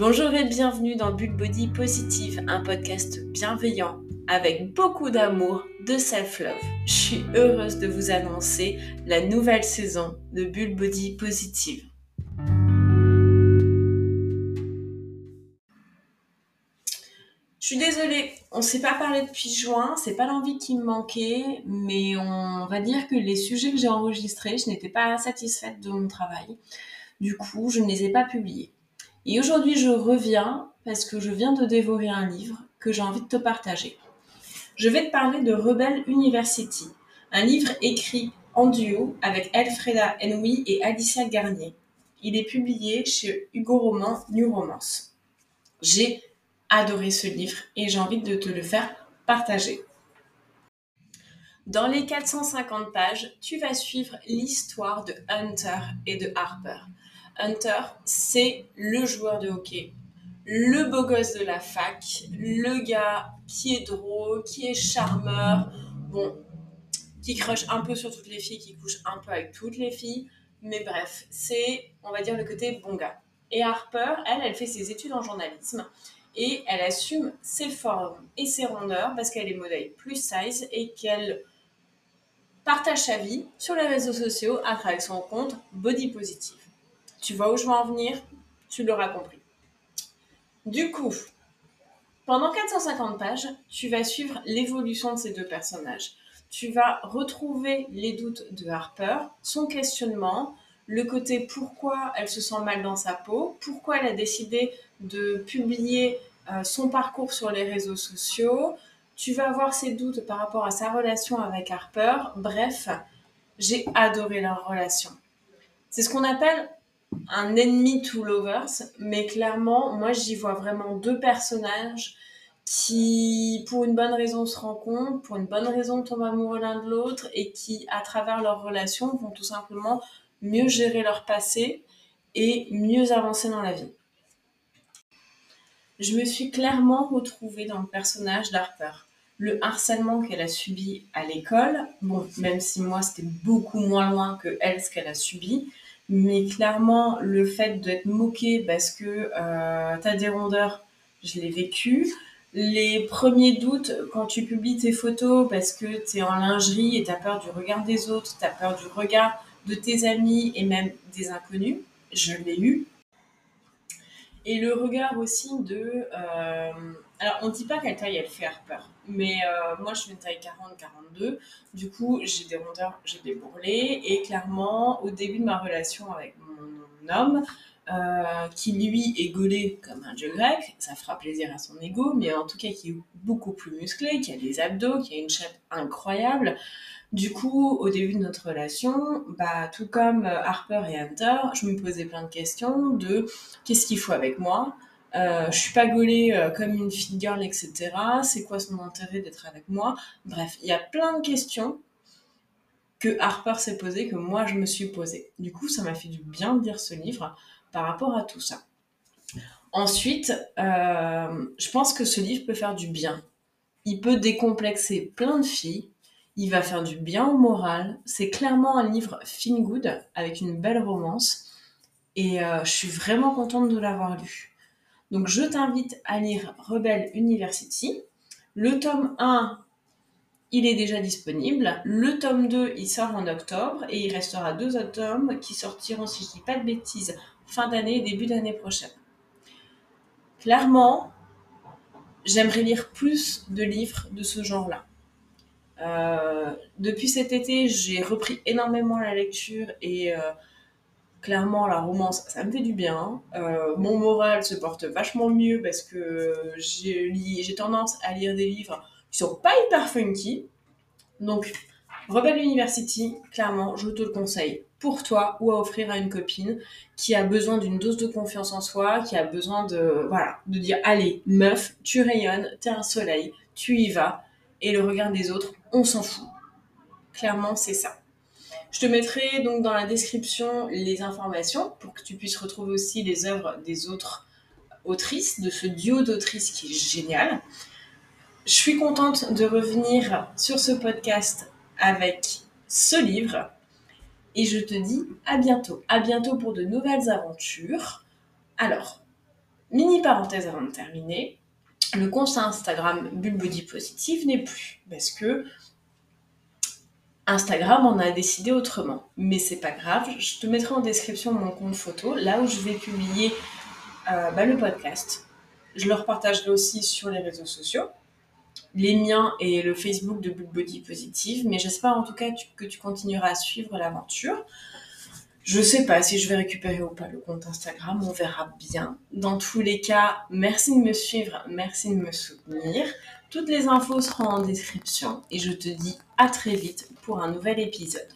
Bonjour et bienvenue dans Bull Body Positive, un podcast bienveillant avec beaucoup d'amour, de self-love. Je suis heureuse de vous annoncer la nouvelle saison de Bull Body Positive. Je suis désolée, on ne s'est pas parlé depuis juin, c'est pas l'envie qui me manquait, mais on va dire que les sujets que j'ai enregistrés, je n'étais pas satisfaite de mon travail. Du coup, je ne les ai pas publiés. Et aujourd'hui, je reviens parce que je viens de dévorer un livre que j'ai envie de te partager. Je vais te parler de Rebel University, un livre écrit en duo avec Elfreda Enoui et Alicia Garnier. Il est publié chez Hugo Roman New Romance. J'ai adoré ce livre et j'ai envie de te le faire partager. Dans les 450 pages, tu vas suivre l'histoire de Hunter et de Harper. Hunter, c'est le joueur de hockey, le beau gosse de la fac, le gars qui est drôle, qui est charmeur, bon, qui crush un peu sur toutes les filles, qui couche un peu avec toutes les filles, mais bref, c'est, on va dire, le côté bon gars. Et Harper, elle, elle fait ses études en journalisme et elle assume ses formes et ses rondeurs parce qu'elle est modèle plus size et qu'elle partage sa vie sur les réseaux sociaux à travers son compte Body Positive. Tu vois où je veux en venir Tu l'auras compris. Du coup, pendant 450 pages, tu vas suivre l'évolution de ces deux personnages. Tu vas retrouver les doutes de Harper, son questionnement, le côté pourquoi elle se sent mal dans sa peau, pourquoi elle a décidé de publier euh, son parcours sur les réseaux sociaux. Tu vas avoir ses doutes par rapport à sa relation avec Harper. Bref, j'ai adoré leur relation. C'est ce qu'on appelle un ennemi to lovers, mais clairement, moi j'y vois vraiment deux personnages qui, pour une bonne raison, se rencontrent, pour une bonne raison tombent amoureux l'un de l'autre et qui, à travers leur relation, vont tout simplement mieux gérer leur passé et mieux avancer dans la vie. Je me suis clairement retrouvée dans le personnage d'Harper. Le harcèlement qu'elle a subi à l'école, bon, même si moi c'était beaucoup moins loin que elle ce qu'elle a subi, mais clairement, le fait d'être moqué parce que euh, tu as des rondeurs, je l'ai vécu. Les premiers doutes quand tu publies tes photos parce que tu es en lingerie et tu as peur du regard des autres, tu as peur du regard de tes amis et même des inconnus, je l'ai eu. Et le regard aussi de... Euh, alors, on ne dit pas quelle taille elle fait peur, mais euh, moi je fais une taille 40-42. Du coup, j'ai des rondeurs, j'ai des bourrelets. Et clairement, au début de ma relation avec mon homme, euh, qui lui est gaulé comme un dieu grec, ça fera plaisir à son ego, mais en tout cas qui est beaucoup plus musclé, qui a des abdos, qui a une chape incroyable. Du coup, au début de notre relation, bah, tout comme Harper et Hunter, je me posais plein de questions de qu'est-ce qu'il faut avec moi, euh, je suis pas gaulée euh, comme une fille girl, etc. C'est quoi son intérêt d'être avec moi? Bref, il y a plein de questions que Harper s'est posées, que moi je me suis posée. Du coup, ça m'a fait du bien de lire ce livre par rapport à tout ça. Ensuite, euh, je pense que ce livre peut faire du bien. Il peut décomplexer plein de filles. Il va faire du bien au moral. C'est clairement un livre feel good avec une belle romance. Et je suis vraiment contente de l'avoir lu. Donc je t'invite à lire Rebel University. Le tome 1, il est déjà disponible. Le tome 2, il sort en octobre et il restera deux autres tomes qui sortiront, si je dis pas de bêtises, fin d'année, début d'année prochaine. Clairement, j'aimerais lire plus de livres de ce genre-là. Euh, depuis cet été, j'ai repris énormément la lecture et euh, clairement la romance ça me fait du bien euh, mon moral se porte vachement mieux parce que j'ai tendance à lire des livres qui sont pas hyper funky donc Rebel University clairement je te le conseille pour toi ou à offrir à une copine qui a besoin d'une dose de confiance en soi qui a besoin de dire allez meuf tu rayonnes t'es un soleil tu y vas. Et le regard des autres on s'en fout. Clairement c'est ça. Je te mettrai donc dans la description les informations pour que tu puisses retrouver aussi les œuvres des autres autrices, de ce duo d'autrices qui est génial. Je suis contente de revenir sur ce podcast avec ce livre et je te dis à bientôt. À bientôt pour de nouvelles aventures. Alors, Mini parenthèse avant de terminer, le compte Instagram Bulbody Positive n'est plus parce que Instagram en a décidé autrement. Mais c'est pas grave, je te mettrai en description mon compte photo, là où je vais publier euh, bah, le podcast. Je le repartagerai aussi sur les réseaux sociaux, les miens et le Facebook de Bulbody Positive, mais j'espère en tout cas que tu continueras à suivre l'aventure. Je sais pas si je vais récupérer ou pas le compte Instagram, on verra bien. Dans tous les cas, merci de me suivre, merci de me soutenir. Toutes les infos seront en description et je te dis à très vite pour un nouvel épisode.